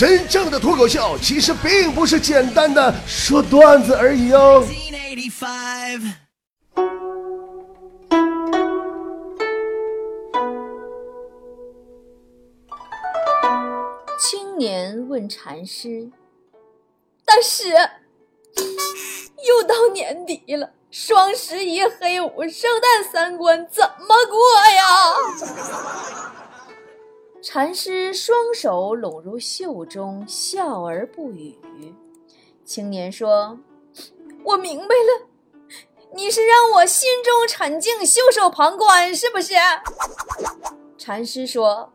真正的脱口秀其实并不是简单的说段子而已哦。青年问禅师：“大师，又到年底了，双十一、黑五、圣诞三关怎么过呀？”禅师双手拢入袖中，笑而不语。青年说：“我明白了，你是让我心中沉静，袖手旁观，是不是？” 禅师说：“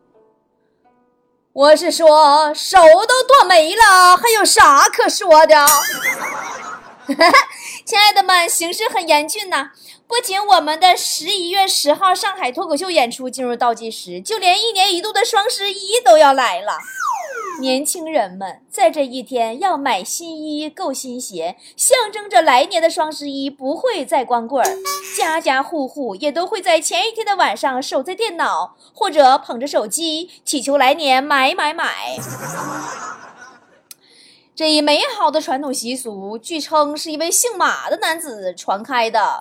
我是说，手都剁没了，还有啥可说的？” 亲爱的们，形势很严峻呐！不仅我们的十一月十号上海脱口秀演出进入倒计时，就连一年一度的双十一都要来了。年轻人们在这一天要买新衣、购新鞋，象征着来年的双十一不会再光棍儿。家家户户也都会在前一天的晚上守在电脑或者捧着手机，祈求来年买买买。这一美好的传统习俗，据称是一位姓马的男子传开的。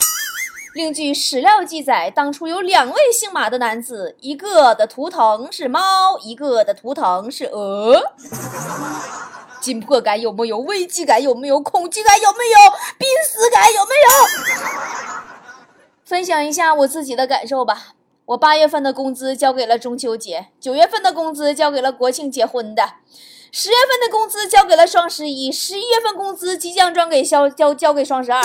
另据史料记载，当初有两位姓马的男子，一个的图腾是猫，一个的图腾是鹅。紧迫感有没有？危机感有没有？恐惧感有没有？濒死感有没有？分享一下我自己的感受吧。我八月份的工资交给了中秋节，九月份的工资交给了国庆结婚的。十月份的工资交给了双十一，十一月份工资即将转给交交交给双十二，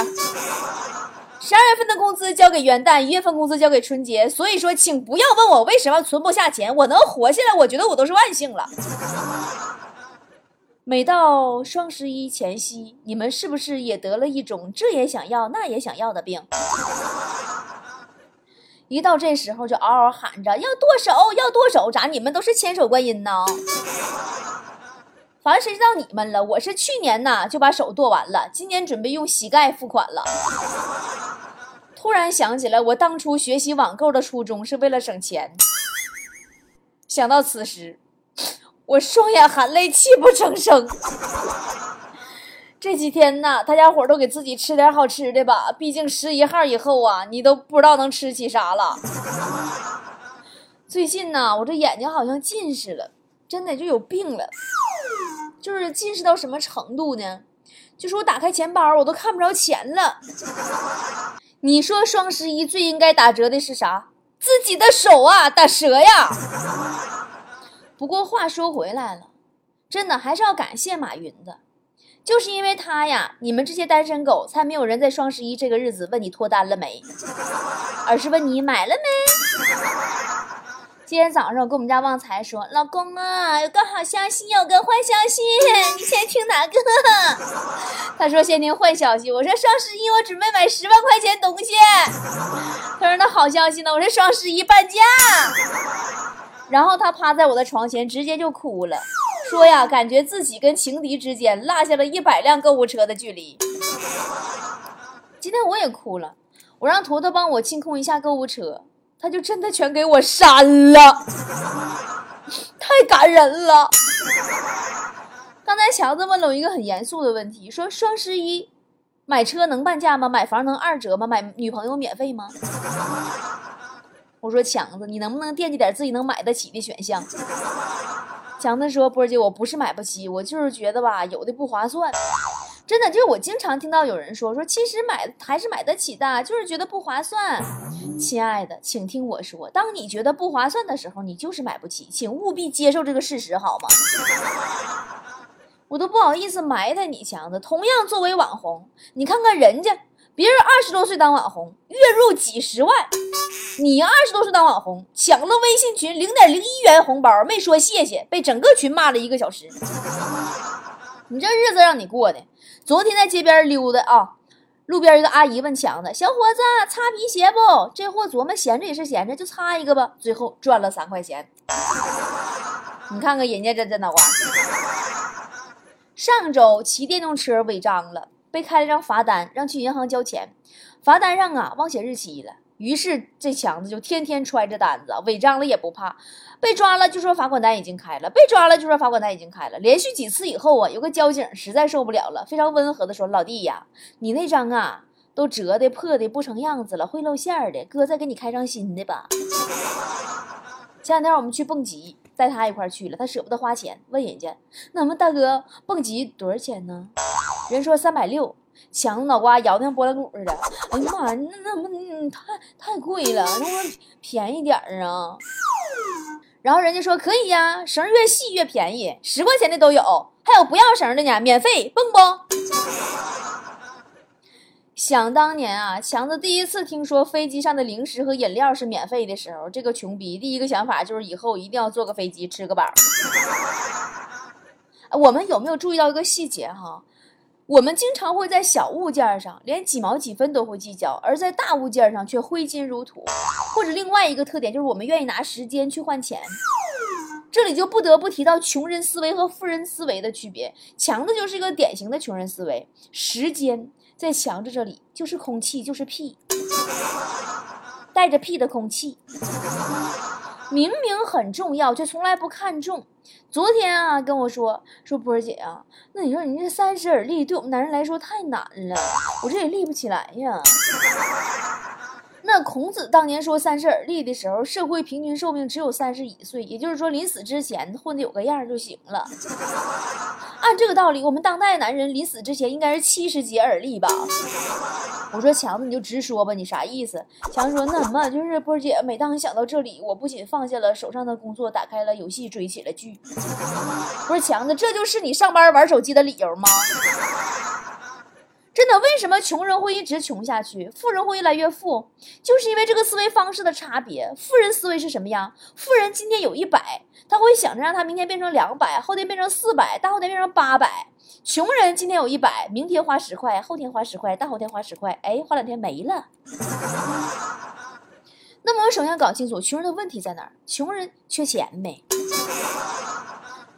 十二月份的工资交给元旦，一月份工资交给春节。所以说，请不要问我为什么存不下钱，我能活下来，我觉得我都是万幸了。每到双十一前夕，你们是不是也得了一种这也想要那也想要的病？一到这时候就嗷嗷喊着要剁手，要剁手，咋你们都是千手观音呢？反正谁知道你们了？我是去年呐就把手剁完了，今年准备用膝盖付款了。突然想起来，我当初学习网购的初衷是为了省钱。想到此时，我双眼含泪，泣不成声。这几天呢，大家伙都给自己吃点好吃的吧，毕竟十一号以后啊，你都不知道能吃起啥了。最近呢，我这眼睛好像近视了，真的就有病了。就是近视到什么程度呢？就是我打开钱包，我都看不着钱了。你说双十一最应该打折的是啥？自己的手啊，打折呀！不过话说回来了，真的还是要感谢马云的，就是因为他呀，你们这些单身狗才没有人在双十一这个日子问你脱单了没，而是问你买了没。今天早上我跟我们家旺财说：“老公啊，有个好消息，有个坏消息，你先听哪个？”他说：“先听坏消息。”我说：“双十一我准备买十万块钱东西。”他说：“那好消息呢？”我说：“双十一半价。”然后他趴在我的床前，直接就哭了，说呀，感觉自己跟情敌之间落下了一百辆购物车的距离。今天我也哭了，我让坨坨帮我清空一下购物车。他就真的全给我删了，太感人了。刚才强子问了我一个很严肃的问题，说双十一买车能半价吗？买房能二折吗？买女朋友免费吗？我说强子，你能不能惦记点自己能买得起的选项？强子说波姐，我不是买不起，我就是觉得吧，有的不划算。真的就是我经常听到有人说说，其实买还是买得起的，就是觉得不划算。亲爱的，请听我说，当你觉得不划算的时候，你就是买不起，请务必接受这个事实，好吗？我都不好意思埋汰你强子。同样作为网红，你看看人家，别人二十多岁当网红，月入几十万，你二十多岁当网红，抢了微信群零点零一元红包，没说谢谢，被整个群骂了一个小时。你这日子让你过的。昨天在街边溜达啊，路边一个阿姨问强子：“小伙子，擦皮鞋不？”这货琢磨闲着也是闲着，就擦一个吧。最后赚了三块钱。你看看人家这这脑瓜。上周骑电动车违章了，被开了张罚单，让去银行交钱。罚单上啊忘写日期了。于是这强子就天天揣着单子，违章了也不怕，被抓了就说罚款单已经开了，被抓了就说罚款单已经开了。连续几次以后啊，有个交警实在受不了了，非常温和的说：“老弟呀，你那张啊都折的破的不成样子了，会露馅的，哥再给你开张新的吧。”前两天我们去蹦极，带他一块去了，他舍不得花钱，问人家：“那么大哥，蹦极多少钱呢？”人说三百六。强子脑瓜摇的像拨浪鼓似的，哎呀妈呀，那那么太太贵了，能不能便宜点儿啊？然后人家说可以呀，绳越细越便宜，十块钱的都有，还有不要绳的呢，免费蹦不？想当年啊，强子第一次听说飞机上的零食和饮料是免费的时候，这个穷逼第一个想法就是以后一定要坐个飞机吃个饱。我们有没有注意到一个细节哈？我们经常会在小物件上连几毛几分都会计较，而在大物件上却挥金如土。或者另外一个特点就是我们愿意拿时间去换钱。这里就不得不提到穷人思维和富人思维的区别。强子就是一个典型的穷人思维，时间在强子这里就是空气，就是屁，带着屁的空气。明明很重要，却从来不看重。昨天啊，跟我说说波儿姐啊，那你说你这三十而立，对我们男人来说太难了，我这也立不起来呀。那孔子当年说三十而立的时候，社会平均寿命只有三十一岁，也就是说临死之前混的有个样就行了。按这个道理，我们当代男人临死之前应该是七十节而立吧？我说强子，你就直说吧，你啥意思？强子说那什么就是波姐，每当想到这里，我不仅放下了手上的工作，打开了游戏，追起了剧。不是强子，这就是你上班玩手机的理由吗？真的，为什么穷人会一直穷下去，富人会越来越富？就是因为这个思维方式的差别。富人思维是什么样？富人今天有一百，他会想着让他明天变成两百，后天变成四百，大后天变成八百。穷人今天有一百，明天花十块，后天花十块，大后天花十块，哎，花两天没了。那么我首先搞清楚穷人的问题在哪儿？穷人缺钱呗？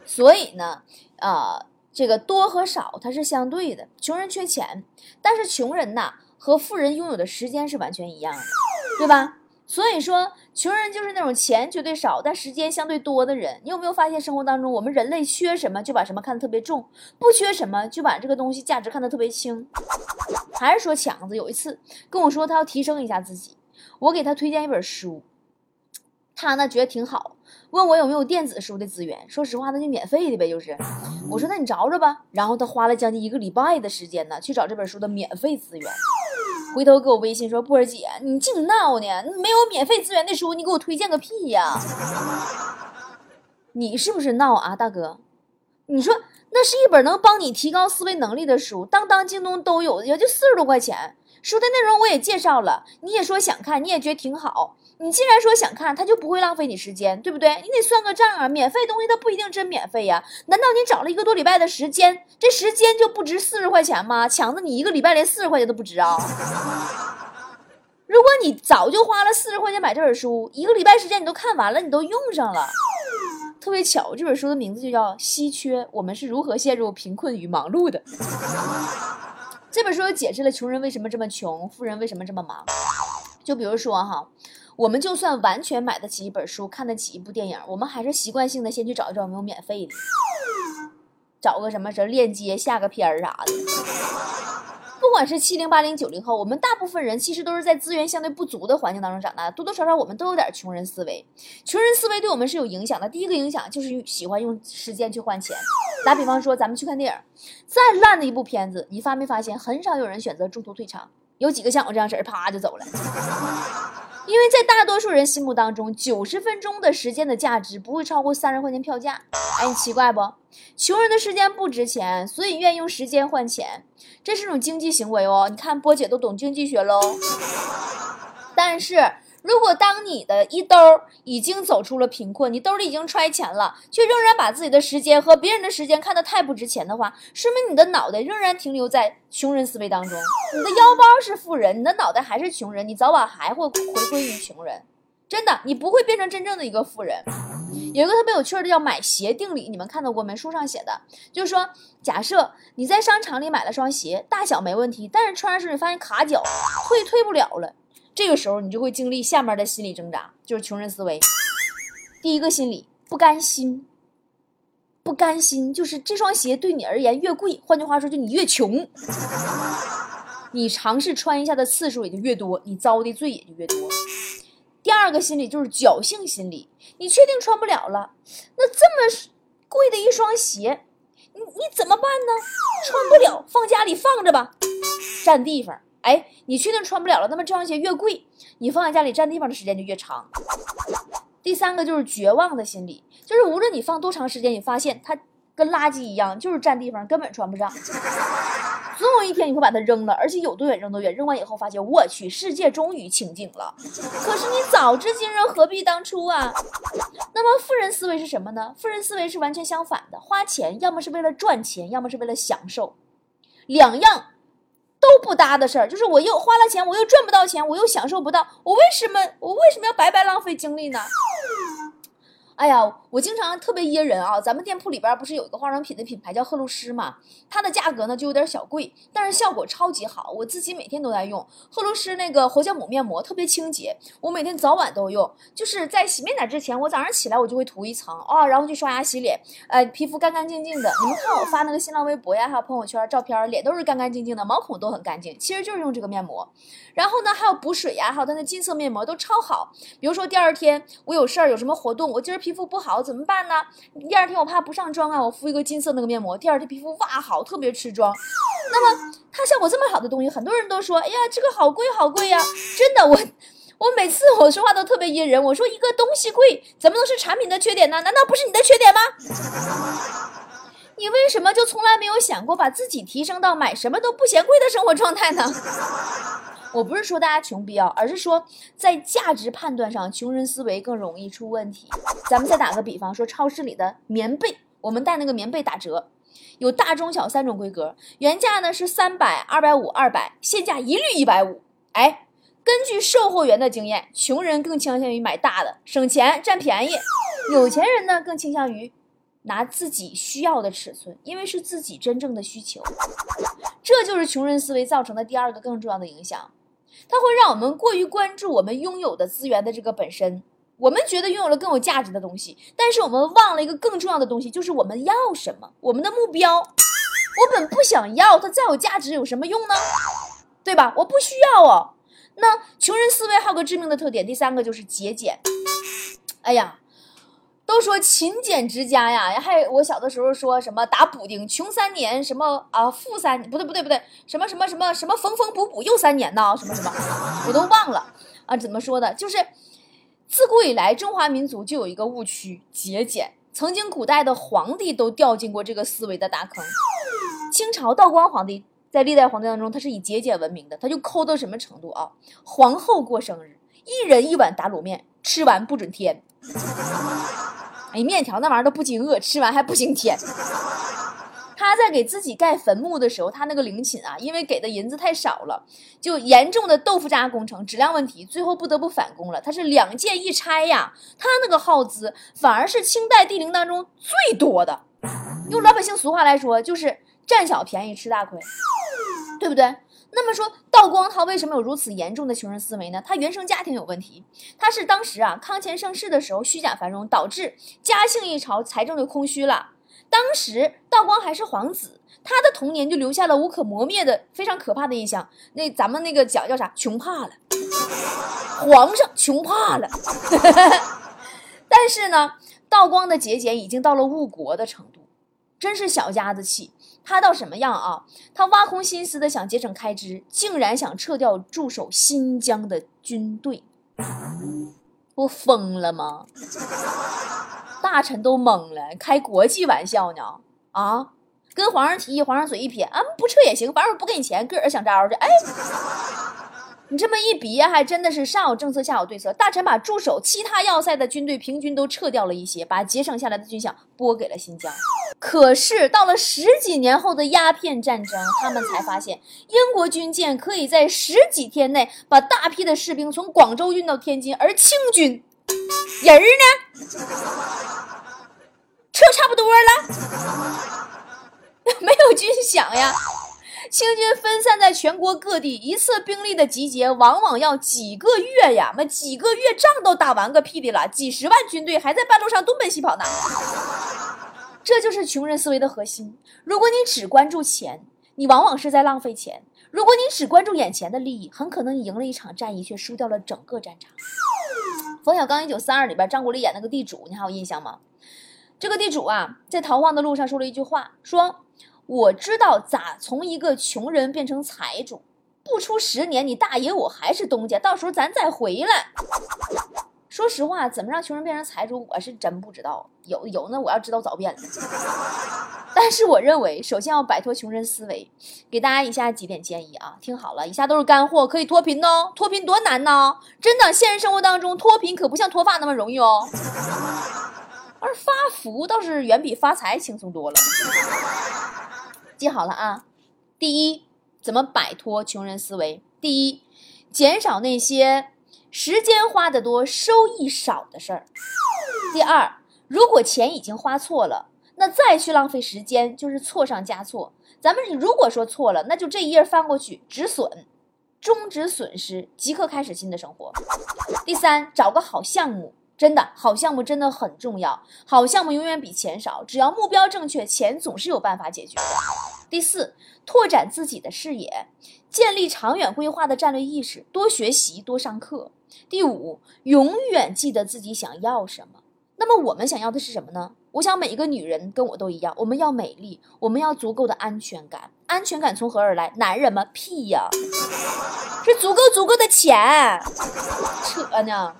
所以呢，啊。这个多和少它是相对的，穷人缺钱，但是穷人呐和富人拥有的时间是完全一样的，对吧？所以说，穷人就是那种钱绝对少，但时间相对多的人。你有没有发现生活当中，我们人类缺什么就把什么看得特别重，不缺什么就把这个东西价值看得特别轻？还是说强子有一次跟我说他要提升一下自己，我给他推荐一本书，他呢觉得挺好。问我有没有电子书的资源，说实话那就免费的呗，就是。我说那你找找吧。然后他花了将近一个礼拜的时间呢，去找这本书的免费资源。回头给我微信说：“波儿姐，你净闹呢，没有免费资源的书，你给我推荐个屁呀！你是不是闹啊，大哥？你说那是一本能帮你提高思维能力的书，当当、京东都有，也就四十多块钱。书的内容我也介绍了，你也说想看，你也觉得挺好。”你既然说想看，他就不会浪费你时间，对不对？你得算个账啊！免费东西它不一定真免费呀。难道你找了一个多礼拜的时间，这时间就不值四十块钱吗？强子，你一个礼拜连四十块钱都不值啊！如果你早就花了四十块钱买这本书，一个礼拜时间你都看完了，你都用上了。特别巧，这本书的名字就叫《稀缺：我们是如何陷入贫困与忙碌的》。这本书解释了穷人为什么这么穷，富人为什么这么忙。就比如说哈。我们就算完全买得起一本书，看得起一部电影，我们还是习惯性的先去找一找有没有免费的，找个什么什么链接下个片儿啥的。不管是七零八零九零后，我们大部分人其实都是在资源相对不足的环境当中长大，多多少少我们都有点穷人思维。穷人思维对我们是有影响的。第一个影响就是喜欢用时间去换钱。打比方说，咱们去看电影，再烂的一部片子，你发没发现很少有人选择中途退场？有几个像我这样式儿，啪就走了。因为在大多数人心目当中，九十分钟的时间的价值不会超过三十块钱票价。哎，你奇怪不？穷人的时间不值钱，所以愿意用时间换钱，这是种经济行为哦。你看波姐都懂经济学喽，但是。如果当你的一兜已经走出了贫困，你兜里已经揣钱了，却仍然把自己的时间和别人的时间看得太不值钱的话，说明你的脑袋仍然停留在穷人思维当中。你的腰包是富人，你的脑袋还是穷人，你早晚还会回归于穷人。真的，你不会变成真正的一个富人。有一个特别有趣的叫买鞋定理，你们看到过没？书上写的，就是说，假设你在商场里买了双鞋，大小没问题，但是穿上时你发现卡脚，退退不了了。这个时候你就会经历下面的心理挣扎，就是穷人思维。第一个心理不甘心，不甘心就是这双鞋对你而言越贵，换句话说就你越穷，你尝试穿一下的次数也就越多，你遭的罪也就越多。第二个心理就是侥幸心理，你确定穿不了了，那这么贵的一双鞋，你你怎么办呢？穿不了，放家里放着吧，占地方。哎，你确定穿不了了，那么这双鞋越贵，你放在家里占地方的时间就越长。第三个就是绝望的心理，就是无论你放多长时间，你发现它跟垃圾一样，就是占地方，根本穿不上。总有一天你会把它扔了，而且有多远扔多远。扔完以后发现，我去，世界终于清静了。可是你早知今日，何必当初啊？那么富人思维是什么呢？富人思维是完全相反的，花钱要么是为了赚钱，要么是为了享受，两样不搭的事儿。就是我又花了钱，我又赚不到钱，我又享受不到，我为什么我为什么要白白浪费精力呢？哎呀，我经常特别噎人啊！咱们店铺里边不是有一个化妆品的品牌叫赫露诗嘛？它的价格呢就有点小贵，但是效果超级好。我自己每天都在用赫露诗那个活酵母面膜，特别清洁，我每天早晚都用。就是在洗面奶之前，我早上起来我就会涂一层啊，然后去刷牙洗脸，呃，皮肤干干净净的。你们看我发那个新浪微博呀，还有朋友圈照片，脸都是干干净净的，毛孔都很干净，其实就是用这个面膜。然后呢，还有补水呀，还有它的金色面膜都超好。比如说第二天我有事儿，有什么活动，我今儿皮肤不好怎么办呢？第二天我怕不上妆啊，我敷一个金色那个面膜，第二天皮肤哇好，特别持妆。那么它效果这么好的东西，很多人都说，哎呀，这个好贵好贵呀！真的，我我每次我说话都特别噎人。我说一个东西贵，怎么能是产品的缺点呢？难道不是你的缺点吗？你为什么就从来没有想过把自己提升到买什么都不嫌贵的生活状态呢？我不是说大家穷逼啊，而是说在价值判断上，穷人思维更容易出问题。咱们再打个比方，说超市里的棉被，我们带那个棉被打折，有大、中、小三种规格，原价呢是三百、二百五、二百，现价一律一百五。哎，根据售货员的经验，穷人更倾向于买大的，省钱占便宜；有钱人呢更倾向于拿自己需要的尺寸，因为是自己真正的需求。这就是穷人思维造成的第二个更重要的影响。它会让我们过于关注我们拥有的资源的这个本身，我们觉得拥有了更有价值的东西，但是我们忘了一个更重要的东西，就是我们要什么，我们的目标。我本不想要它，再有价值有什么用呢？对吧？我不需要哦。那穷人思维还有个致命的特点，第三个就是节俭。哎呀。都说勤俭持家呀，还我小的时候说什么打补丁，穷三年什么啊，富三不对不对不对，什么什么什么什么缝缝补补又三年呢？什么什么，我都忘了啊，怎么说的？就是自古以来中华民族就有一个误区，节俭。曾经古代的皇帝都掉进过这个思维的大坑。清朝道光皇帝在历代皇帝当中，他是以节俭闻名的，他就抠到什么程度啊？皇后过生日，一人一碗打卤面，吃完不准添。哎，面条那玩意儿都不经饿，吃完还不兴添。他在给自己盖坟墓的时候，他那个陵寝啊，因为给的银子太少了，就严重的豆腐渣工程，质量问题，最后不得不返工了。他是两件一拆呀，他那个耗资反而是清代帝陵当中最多的。用老百姓俗话来说，就是占小便宜吃大亏，对不对？那么说，道光他为什么有如此严重的穷人思维呢？他原生家庭有问题，他是当时啊康乾盛世的时候虚假繁荣，导致嘉庆一朝财政就空虚了。当时道光还是皇子，他的童年就留下了无可磨灭的非常可怕的印象。那咱们那个讲叫啥？穷怕了，皇上穷怕了。但是呢，道光的节俭已经到了误国的程度，真是小家子气。他到什么样啊？他挖空心思的想节省开支，竟然想撤掉驻守新疆的军队，不疯了吗？大臣都懵了，开国际玩笑呢？啊？跟皇上提议，皇上嘴一撇，啊，不撤也行，反正不给你钱，个人想招去。哎。你这么一比，还真的是上有政策，下有对策。大臣把驻守其他要塞的军队平均都撤掉了一些，把节省下来的军饷拨给了新疆。可是到了十几年后的鸦片战争，他们才发现，英国军舰可以在十几天内把大批的士兵从广州运到天津，而清军人呢，撤差不多了，没有军饷呀。清军分散在全国各地，一次兵力的集结往往要几个月呀，那几个月仗都打完个屁的了，几十万军队还在半路上东奔西跑呢。这就是穷人思维的核心。如果你只关注钱，你往往是在浪费钱；如果你只关注眼前的利益，很可能你赢了一场战役，却输掉了整个战场。冯小刚一九三二里边，张国立演那个地主，你还有印象吗？这个地主啊，在逃荒的路上说了一句话，说：“我知道咋从一个穷人变成财主，不出十年，你大爷我还是东家，到时候咱再回来。”说实话，怎么让穷人变成财主，我是真不知道。有有那我要知道早变了。但是我认为，首先要摆脱穷人思维。给大家以下几点建议啊，听好了，以下都是干货，可以脱贫哦。脱贫多难呢？真的，现实生活当中脱贫可不像脱发那么容易哦。而发福倒是远比发财轻松多了。记好了啊，第一，怎么摆脱穷人思维？第一，减少那些。时间花的多，收益少的事儿。第二，如果钱已经花错了，那再去浪费时间就是错上加错。咱们如果说错了，那就这一页翻过去止损，终止损失，即刻开始新的生活。第三，找个好项目，真的好项目真的很重要，好项目永远比钱少，只要目标正确，钱总是有办法解决。第四，拓展自己的视野，建立长远规划的战略意识，多学习，多上课。第五，永远记得自己想要什么。那么我们想要的是什么呢？我想每一个女人跟我都一样，我们要美丽，我们要足够的安全感。安全感从何而来？男人吗？屁呀，是足够足够的钱。扯呢。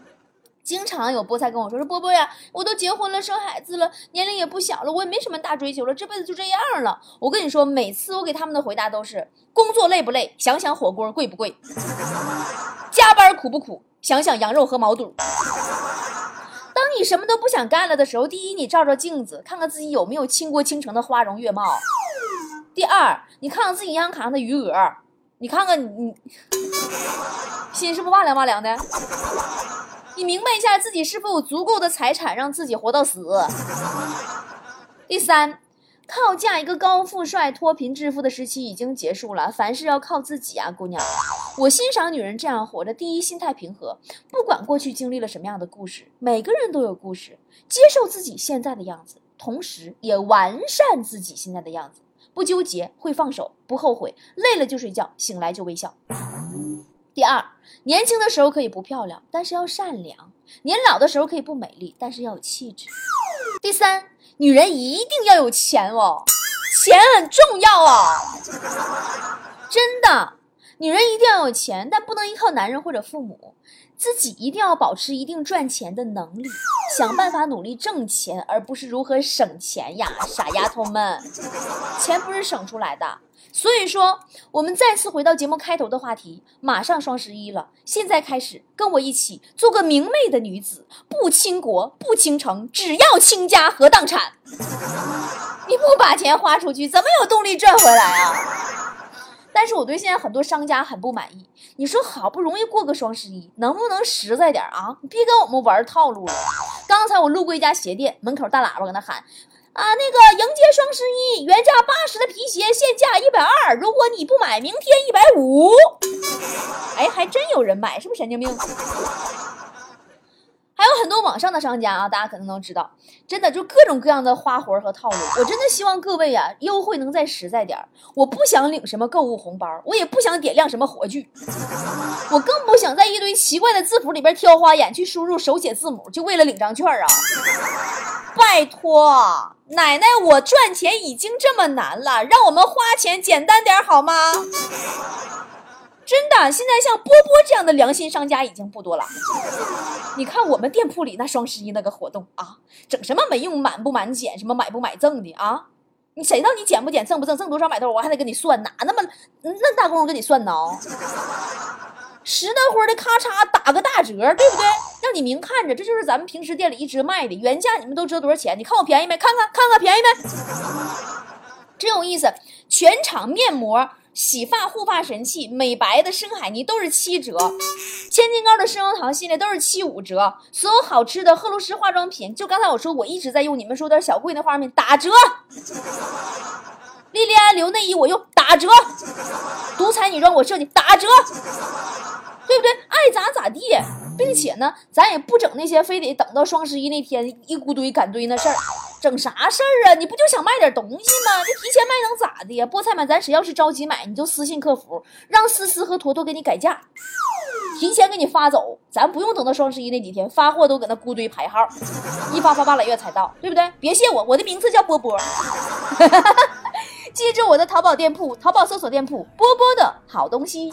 经常有菠菜跟我说说波波呀，我都结婚了，生孩子了，年龄也不小了，我也没什么大追求了，这辈子就这样了。我跟你说，每次我给他们的回答都是：工作累不累？想想火锅贵不贵？加班苦不苦？想想羊肉和毛肚。当你什么都不想干了的时候，第一，你照照镜子，看看自己有没有倾国倾城的花容月貌；第二，你看看自己银行卡上的余额，你看看你，心是不是哇凉哇凉的？你明白一下自己是否有足够的财产让自己活到死。第三。靠嫁一个高富帅脱贫致富的时期已经结束了，凡事要靠自己啊，姑娘。我欣赏女人这样活着：第一，心态平和，不管过去经历了什么样的故事，每个人都有故事，接受自己现在的样子，同时也完善自己现在的样子，不纠结，会放手，不后悔，累了就睡觉，醒来就微笑。第二，年轻的时候可以不漂亮，但是要善良；年老的时候可以不美丽，但是要有气质。第三。女人一定要有钱哦，钱很重要啊，真的。女人一定要有钱，但不能依靠男人或者父母，自己一定要保持一定赚钱的能力，想办法努力挣钱，而不是如何省钱呀，傻丫头们，钱不是省出来的。所以说，我们再次回到节目开头的话题，马上双十一了，现在开始跟我一起做个明媚的女子，不倾国不倾城，只要倾家和荡产。你不把钱花出去，怎么有动力赚回来啊？但是我对现在很多商家很不满意。你说好不容易过个双十一，能不能实在点啊？别跟我们玩套路了。刚才我路过一家鞋店，门口大喇叭搁那喊。啊，那个迎接双十一，原价八十的皮鞋现价一百二，如果你不买，明天一百五。哎，还真有人买，是不是神经病？还有很多网上的商家啊，大家可能都知道，真的就各种各样的花活和套路。我真的希望各位啊，优惠能再实在点我不想领什么购物红包，我也不想点亮什么火炬，我更不想在一堆奇怪的字符里边挑花眼去输入手写字母，就为了领张券啊！拜托。奶奶，我赚钱已经这么难了，让我们花钱简单点好吗？真的，现在像波波这样的良心商家已经不多了。你看我们店铺里那双十一那个活动啊，整什么没用满不满减，什么买不买赠的啊？你谁道你减不减，赠不赠，赠多少买多少，我还得跟你算，哪那么那大功夫跟你算呢？实的活的咔嚓打个大折，对不对？让你明看着，这就是咱们平时店里一直卖的原价，你们都知道多少钱？你看我便宜没？看看看看便宜没？真有意思，全场面膜、洗发护发神器、美白的深海泥都是七折，千金膏的生油糖系列都是七五折，所有好吃的赫露诗化妆品，就刚才我说我一直在用，你们说点小贵的化妆品打折，莉莉安留内衣我用打折，独裁女装我设计打折，对不对？爱咋咋地。并且呢，咱也不整那些非得等到双十一那天一孤堆赶堆那事儿。整啥事儿啊？你不就想卖点东西吗？你提前卖能咋的呀？菠菜们，咱谁要是着急买，你就私信客服，让思思和坨坨给你改价，提前给你发走，咱不用等到双十一那几天，发货都搁那孤堆排号，一发发半拉月才到，对不对？别谢我，我的名字叫波波。记住我的淘宝店铺，淘宝搜索店铺“波波的好东西”。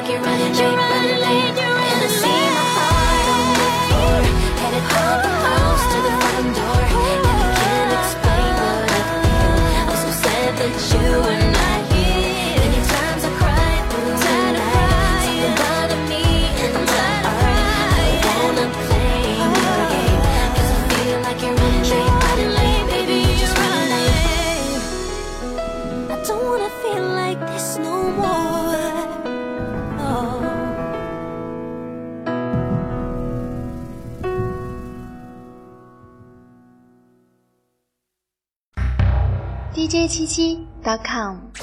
like you're running, baby. welcome